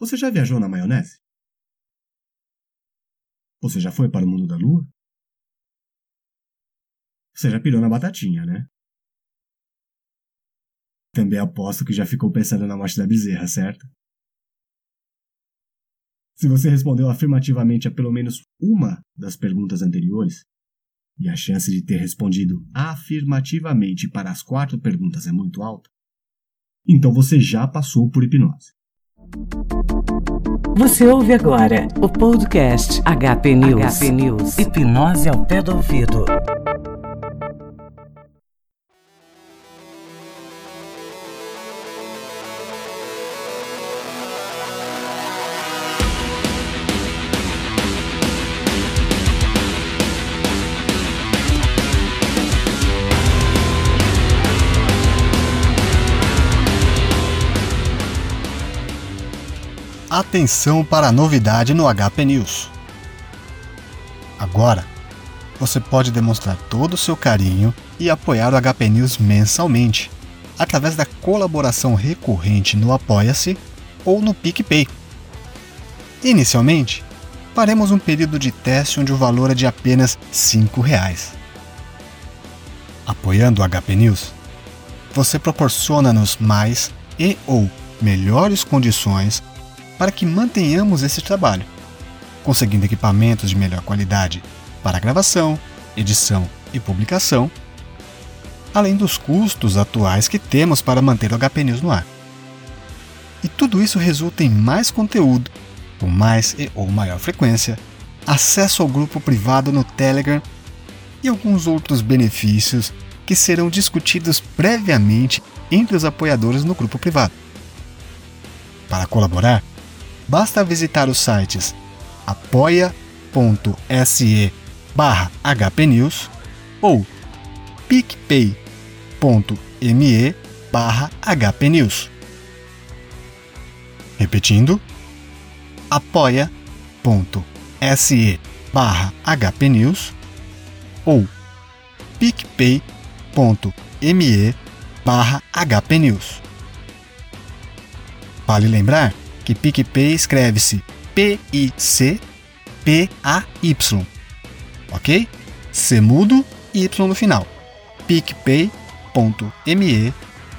Você já viajou na maionese? Você já foi para o mundo da lua? Você já pirou na batatinha, né? Também aposto que já ficou pensando na morte da bezerra, certo? Se você respondeu afirmativamente a pelo menos uma das perguntas anteriores, e a chance de ter respondido afirmativamente para as quatro perguntas é muito alta, então você já passou por hipnose. Você ouve agora o podcast HP News. HP News. Hipnose ao pé do ouvido. Atenção para a novidade no HP News. Agora, você pode demonstrar todo o seu carinho e apoiar o HP News mensalmente, através da colaboração recorrente no Apoia-se ou no PicPay. Inicialmente, faremos um período de teste onde o valor é de apenas 5 reais. Apoiando o HP News, você proporciona-nos mais e ou melhores condições para que mantenhamos esse trabalho, conseguindo equipamentos de melhor qualidade para gravação, edição e publicação, além dos custos atuais que temos para manter o HP News no ar. E tudo isso resulta em mais conteúdo, com mais e ou maior frequência, acesso ao grupo privado no Telegram e alguns outros benefícios que serão discutidos previamente entre os apoiadores no grupo privado. Para colaborar, basta visitar os sites apoia.se barra hpnews ou picpay.me barra hpnews. Repetindo, apoia.se barra hpnews ou picpay.me barra hpnews. Vale lembrar que PicPay escreve-se P-I-C-P-A-Y. Ok? C mudo e Y no final. picpay.me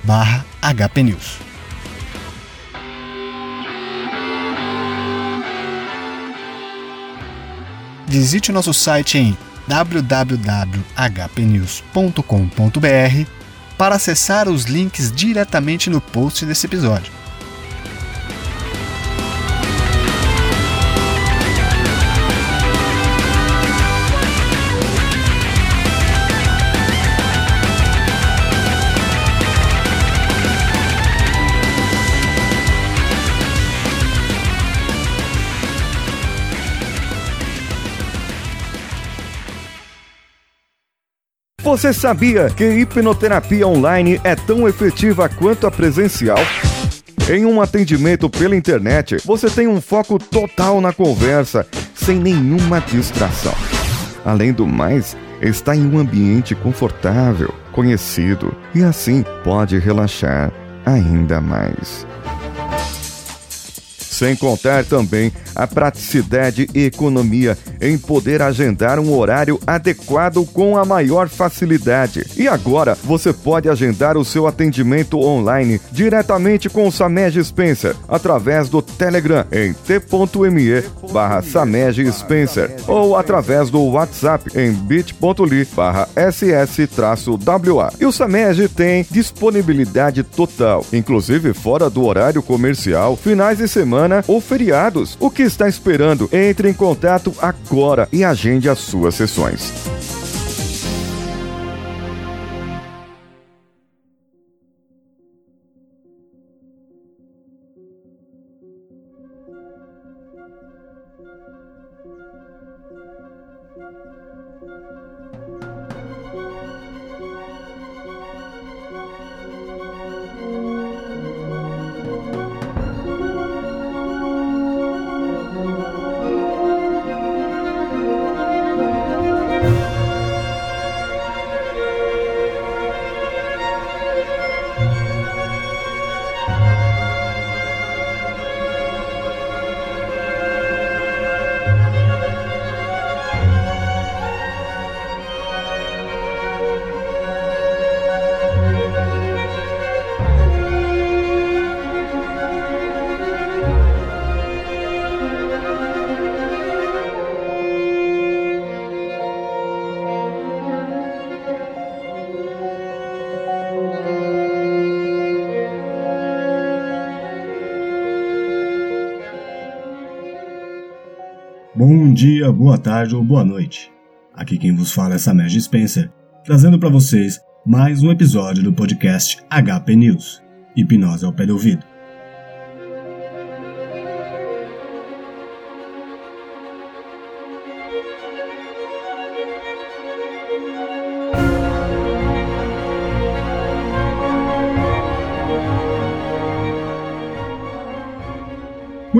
barra hpnews. Visite nosso site em www.hpnews.com.br para acessar os links diretamente no post desse episódio. Você sabia que hipnoterapia online é tão efetiva quanto a presencial? Em um atendimento pela internet, você tem um foco total na conversa, sem nenhuma distração. Além do mais, está em um ambiente confortável, conhecido e assim pode relaxar ainda mais. Sem contar também a praticidade e economia em poder agendar um horário adequado com a maior facilidade. E agora você pode agendar o seu atendimento online diretamente com o Samej Spencer através do Telegram em t.me barra Samej Spencer ou através do WhatsApp em bit.ly barra ss-wa. E o Samej tem disponibilidade total, inclusive fora do horário comercial, finais de semana semana ou feriados. O que está esperando? Entre em contato agora e agende as suas sessões. Bom dia, boa tarde ou boa noite. Aqui quem vos fala é Samer Spencer, trazendo para vocês mais um episódio do podcast HP News, Hipnose ao pé do ouvido.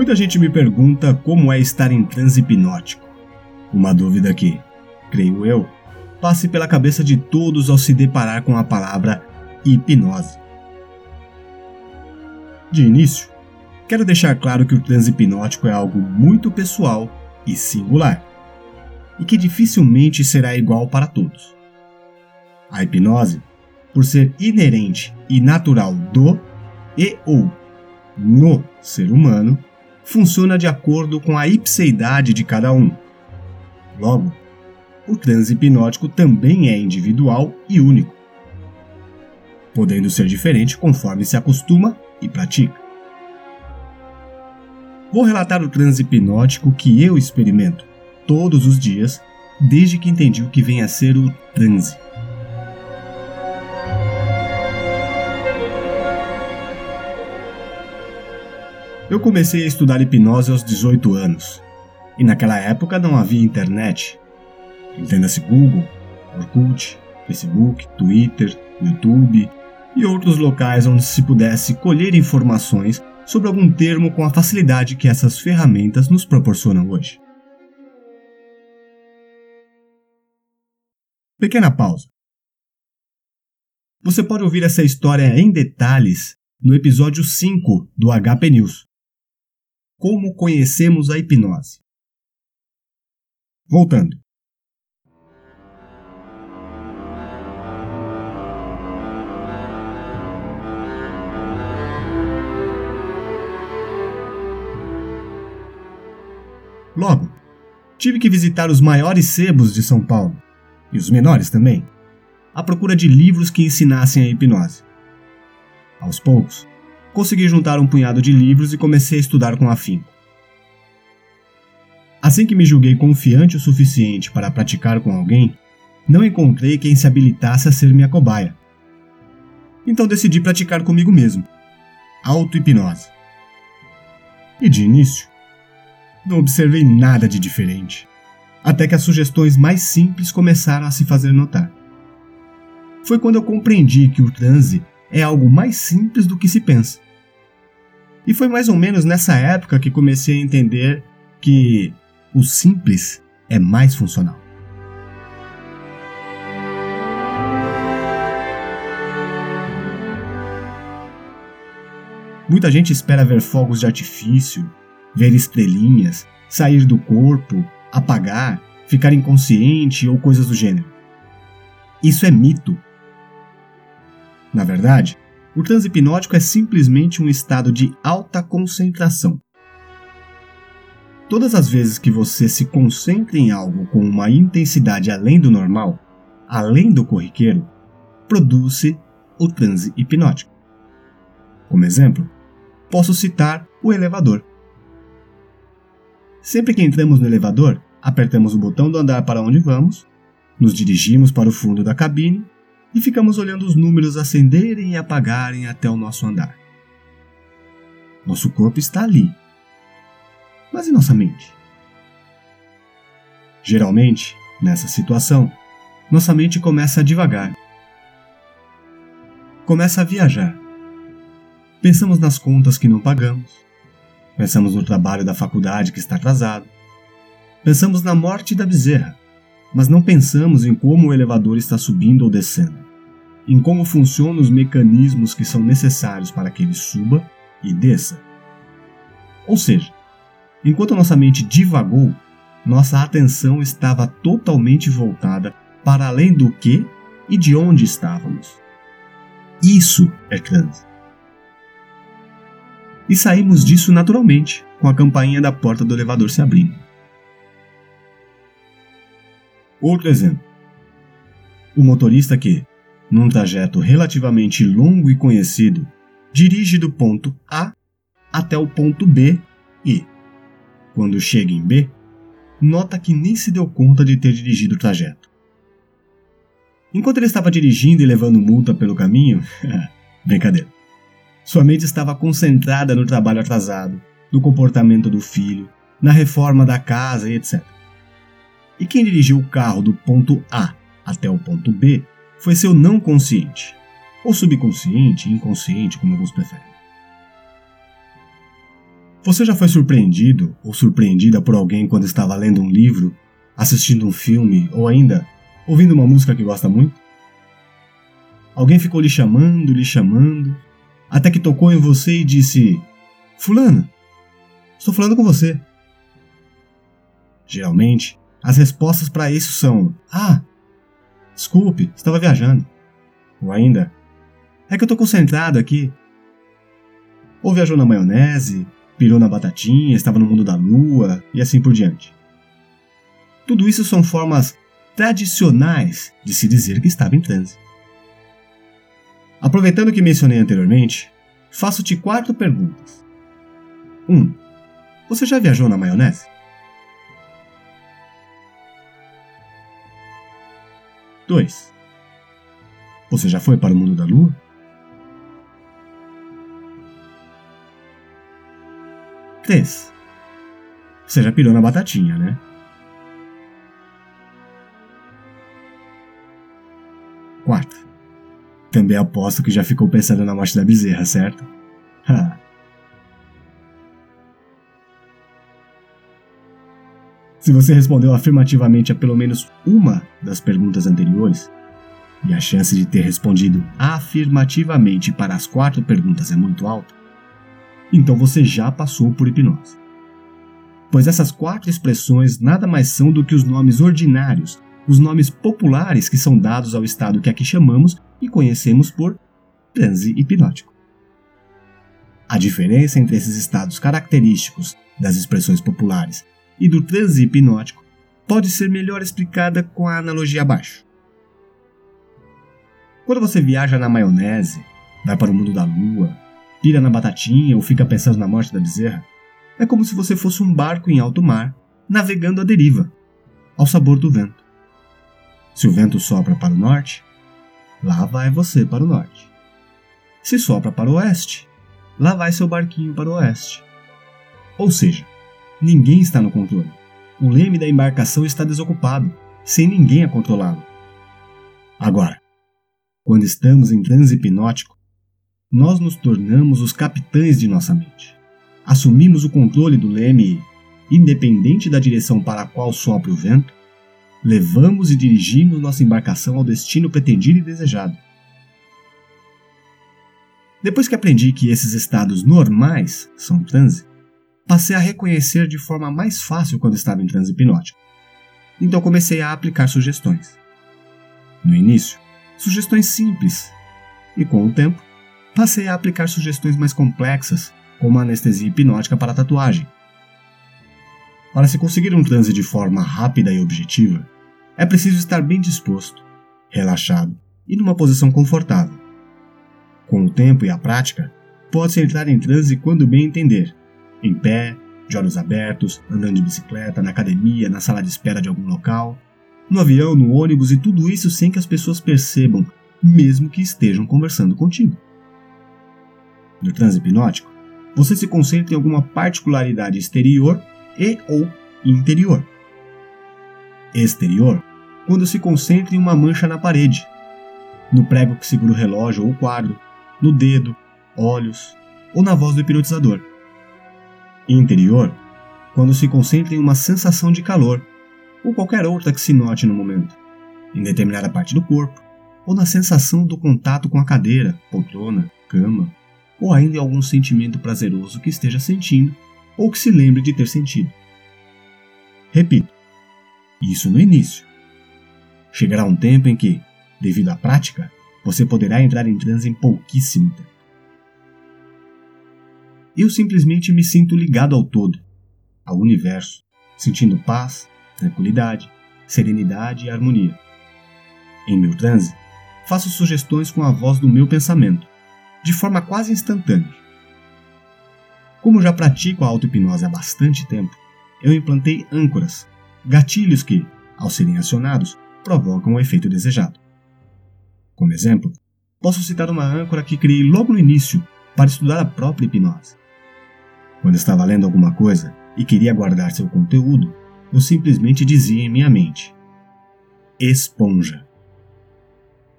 Muita gente me pergunta como é estar em transe hipnótico. Uma dúvida que, creio eu, passe pela cabeça de todos ao se deparar com a palavra hipnose. De início, quero deixar claro que o transe hipnótico é algo muito pessoal e singular, e que dificilmente será igual para todos. A hipnose, por ser inerente e natural do e ou no ser humano, funciona de acordo com a ipseidade de cada um. Logo, o transe hipnótico também é individual e único, podendo ser diferente conforme se acostuma e pratica. Vou relatar o transe hipnótico que eu experimento todos os dias desde que entendi o que vem a ser o transe. Eu comecei a estudar hipnose aos 18 anos, e naquela época não havia internet. Entenda-se Google, Orkut, Facebook, Twitter, YouTube e outros locais onde se pudesse colher informações sobre algum termo com a facilidade que essas ferramentas nos proporcionam hoje. Pequena pausa. Você pode ouvir essa história em detalhes no episódio 5 do HP News, como conhecemos a hipnose. Voltando. Logo, tive que visitar os maiores sebos de São Paulo, e os menores também, à procura de livros que ensinassem a hipnose. Aos poucos, consegui juntar um punhado de livros e comecei a estudar com afinco. Assim que me julguei confiante o suficiente para praticar com alguém, não encontrei quem se habilitasse a ser minha cobaia. Então decidi praticar comigo mesmo. Auto-hipnose. E de início, não observei nada de diferente, até que as sugestões mais simples começaram a se fazer notar. Foi quando eu compreendi que o transe é algo mais simples do que se pensa. E foi mais ou menos nessa época que comecei a entender que o simples é mais funcional. Muita gente espera ver fogos de artifício, ver estrelinhas, sair do corpo, apagar, ficar inconsciente ou coisas do gênero. Isso é mito. Na verdade, o transe hipnótico é simplesmente um estado de alta concentração. Todas as vezes que você se concentra em algo com uma intensidade além do normal, além do corriqueiro, produz-se o transe hipnótico. Como exemplo, posso citar o elevador. Sempre que entramos no elevador, apertamos o botão do andar para onde vamos, nos dirigimos para o fundo da cabine e ficamos olhando os números acenderem e apagarem até o nosso andar. Nosso corpo está ali. Mas e nossa mente? Geralmente, nessa situação, nossa mente começa a divagar. Começa a viajar. Pensamos nas contas que não pagamos. Pensamos no trabalho da faculdade que está atrasado. Pensamos na morte da bezerra mas não pensamos em como o elevador está subindo ou descendo, em como funcionam os mecanismos que são necessários para que ele suba e desça. Ou seja, enquanto nossa mente divagou, nossa atenção estava totalmente voltada para além do que e de onde estávamos. Isso é transe. E saímos disso naturalmente, com a campainha da porta do elevador se abrindo. Outro exemplo. O motorista que, num trajeto relativamente longo e conhecido, dirige do ponto A até o ponto B e, quando chega em B, nota que nem se deu conta de ter dirigido o trajeto. Enquanto ele estava dirigindo e levando multa pelo caminho, brincadeira. Sua mente estava concentrada no trabalho atrasado, no comportamento do filho, na reforma da casa e etc. E quem dirigiu o carro do ponto A até o ponto B foi seu não consciente, ou subconsciente, inconsciente, como alguns preferem. Você já foi surpreendido ou surpreendida por alguém quando estava lendo um livro, assistindo um filme ou ainda ouvindo uma música que gosta muito? Alguém ficou lhe chamando, lhe chamando, até que tocou em você e disse: Fulano, estou falando com você. Geralmente, as respostas para isso são: Ah, desculpe, estava viajando. Ou ainda: É que eu estou concentrado aqui. Ou viajou na maionese, pirou na batatinha, estava no mundo da lua e assim por diante. Tudo isso são formas tradicionais de se dizer que estava em transe. Aproveitando o que mencionei anteriormente, faço-te quatro perguntas. 1. Um, você já viajou na maionese? 2. Você já foi para o mundo da lua? 3. Você já pirou na batatinha, né? Quarta. Também aposto que já ficou pensando na morte da bezerra, certo? Se você respondeu afirmativamente a pelo menos uma das perguntas anteriores, e a chance de ter respondido afirmativamente para as quatro perguntas é muito alta, então você já passou por hipnose. Pois essas quatro expressões nada mais são do que os nomes ordinários, os nomes populares que são dados ao estado que aqui chamamos e conhecemos por transe hipnótico. A diferença entre esses estados característicos das expressões populares e do transe hipnótico pode ser melhor explicada com a analogia abaixo. Quando você viaja na maionese, vai para o mundo da lua, pira na batatinha ou fica pensando na morte da bezerra, é como se você fosse um barco em alto mar, navegando à deriva, ao sabor do vento. Se o vento sopra para o norte, lá vai você para o norte. Se sopra para o oeste, lá vai seu barquinho para o oeste. Ou seja, ninguém está no controle. O leme da embarcação está desocupado, sem ninguém a controlá-lo. Agora, quando estamos em transe hipnótico, nós nos tornamos os capitães de nossa mente. Assumimos o controle do leme e, independente da direção para a qual sopra o vento, levamos e dirigimos nossa embarcação ao destino pretendido e desejado. Depois que aprendi que esses estados normais são transe, passei a reconhecer de forma mais fácil quando estava em transe hipnótico. Então comecei a aplicar sugestões. No início, sugestões simples, e com o tempo, passei a aplicar sugestões mais complexas, como a anestesia hipnótica para a tatuagem. Para se conseguir um transe de forma rápida e objetiva, é preciso estar bem disposto, relaxado e numa posição confortável. Com o tempo e a prática, pode-se entrar em transe quando bem entender, em pé, de olhos abertos, andando de bicicleta, na academia, na sala de espera de algum local, no avião, no ônibus e tudo isso sem que as pessoas percebam, mesmo que estejam conversando contigo. No transe hipnótico, você se concentra em alguma particularidade exterior e ou interior exterior quando se concentra em uma mancha na parede, no prego que segura o relógio ou o quadro, no dedo, olhos ou na voz do hipnotizador. Interior quando se concentra em uma sensação de calor ou qualquer outra que se note no momento, em determinada parte do corpo ou na sensação do contato com a cadeira, poltrona, cama ou ainda em algum sentimento prazeroso que esteja sentindo ou que se lembre de ter sentido. Repito, isso no início. Chegará um tempo em que, devido à prática, você poderá entrar em transe em pouquíssimo tempo. Eu simplesmente me sinto ligado ao todo, ao universo, sentindo paz, tranquilidade, serenidade e harmonia. Em meu transe, faço sugestões com a voz do meu pensamento, de forma quase instantânea. Como já pratico a auto-hipnose há bastante tempo, eu implantei âncoras gatilhos que, ao serem acionados, provocam o efeito desejado. Como exemplo, posso citar uma âncora que criei logo no início para estudar a própria hipnose. Quando estava lendo alguma coisa e queria guardar seu conteúdo, eu simplesmente dizia em minha mente: esponja.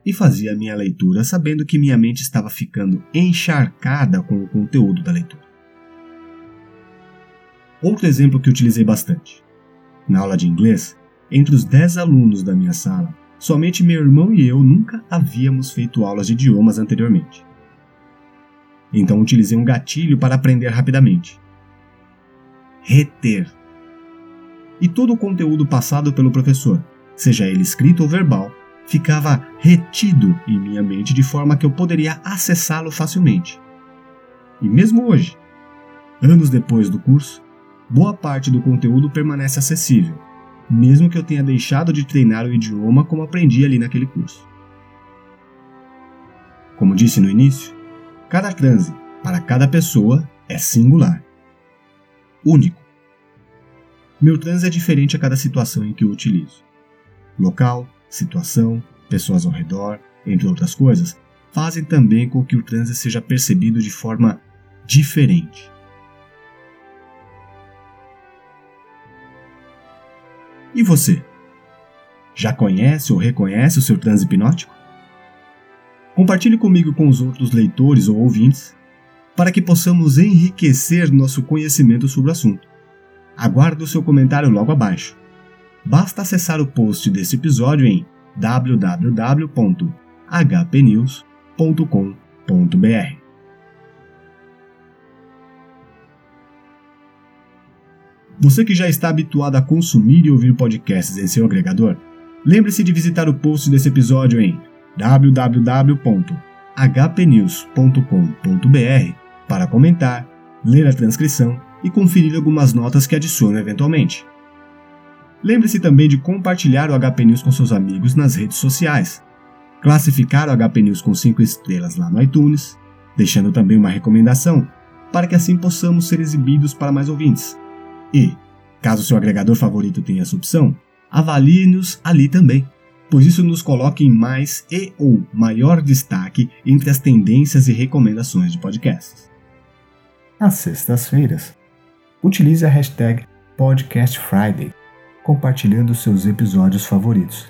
E fazia minha leitura sabendo que minha mente estava ficando encharcada com o conteúdo da leitura. Outro exemplo que utilizei bastante. Na aula de inglês, entre os 10 alunos da minha sala, somente meu irmão e eu nunca havíamos feito aulas de idiomas anteriormente. Então utilizei um gatilho para aprender rapidamente. Reter. E todo o conteúdo passado pelo professor, seja ele escrito ou verbal, ficava retido em minha mente de forma que eu poderia acessá-lo facilmente. E mesmo hoje, anos depois do curso, boa parte do conteúdo permanece acessível, mesmo que eu tenha deixado de treinar o idioma como aprendi ali naquele curso. Como disse no início, cada transe para cada pessoa é singular, único. Meu transe é diferente a cada situação em que o utilizo. Local, situação, pessoas ao redor, entre outras coisas, fazem também com que o transe seja percebido de forma diferente. E você? Já conhece ou reconhece o seu transe hipnótico? Compartilhe comigo com os outros leitores ou ouvintes para que possamos enriquecer nosso conhecimento sobre o assunto. Aguardo o seu comentário logo abaixo. Basta acessar o post desse episódio em www.hpnews.com.br. Você que já está habituado a consumir e ouvir podcasts em seu agregador, lembre-se de visitar o post desse episódio em www.hpnews.com.br para comentar, ler a transcrição e conferir algumas notas que adiciono eventualmente. Lembre-se também de compartilhar o HP News com seus amigos nas redes sociais, classificar o HP News com 5 estrelas lá no iTunes, deixando também uma recomendação para que assim possamos ser exibidos para mais ouvintes. E, caso seu agregador favorito tenha essa opção, avalie-nos ali também, pois isso nos coloca em mais e ou maior destaque entre as tendências e recomendações de podcasts. Às sextas-feiras, utilize a hashtag PodcastFriday, compartilhando seus episódios favoritos.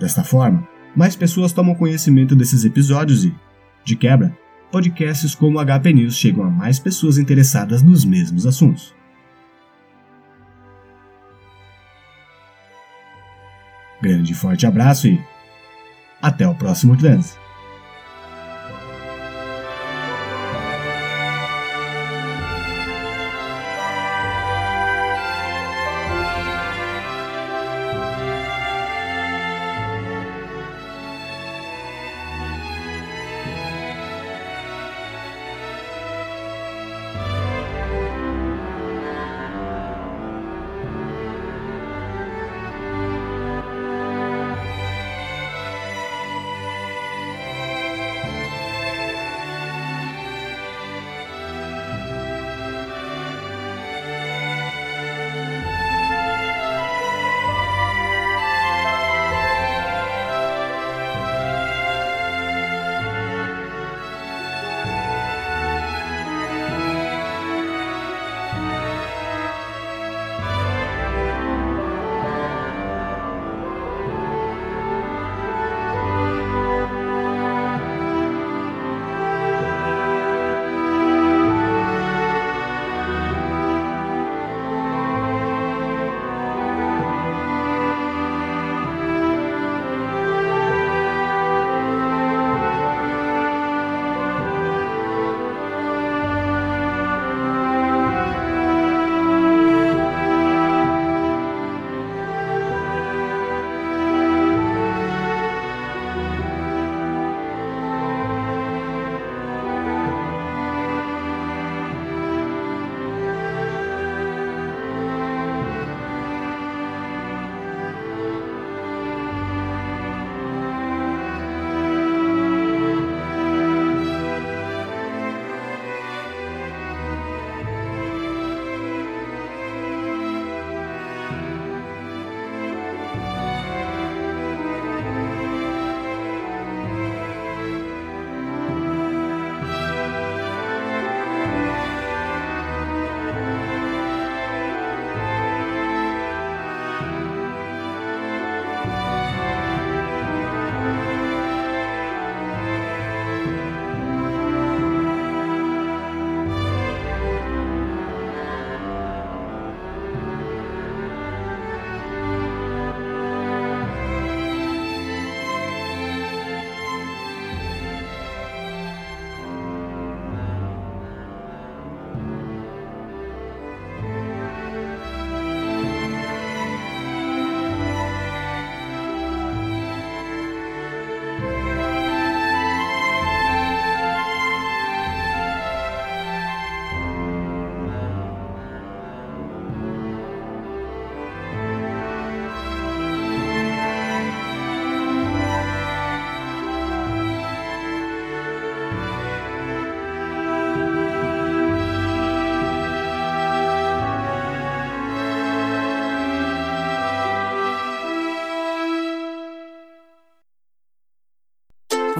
Desta forma, mais pessoas tomam conhecimento desses episódios e, de quebra, podcasts como o HP News chegam a mais pessoas interessadas nos mesmos assuntos. Grande e forte abraço e até o próximo trans.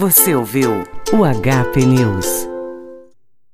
Você ouviu o HP News.